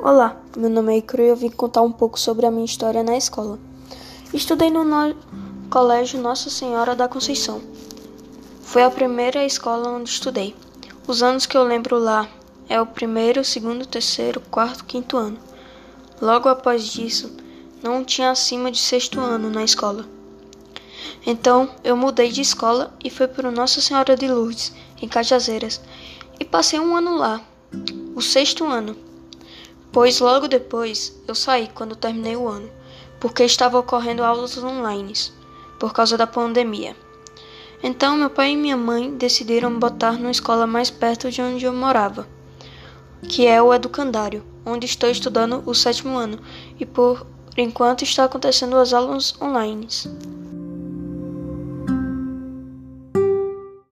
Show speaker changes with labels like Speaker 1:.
Speaker 1: Olá, meu nome é Icro e eu vim contar um pouco sobre a minha história na escola. Estudei no, no Colégio Nossa Senhora da Conceição. Foi a primeira escola onde estudei. Os anos que eu lembro lá é o primeiro, segundo, terceiro, quarto, quinto ano. Logo após disso, não tinha acima de sexto ano na escola. Então eu mudei de escola e fui para Nossa Senhora de Lourdes, em Cajazeiras, e passei um ano lá, o sexto ano. Pois logo depois eu saí quando terminei o ano, porque estava ocorrendo aulas online, por causa da pandemia. Então meu pai e minha mãe decidiram me botar numa escola mais perto de onde eu morava, que é o Educandário, onde estou estudando o sétimo ano, e por enquanto está acontecendo as aulas online.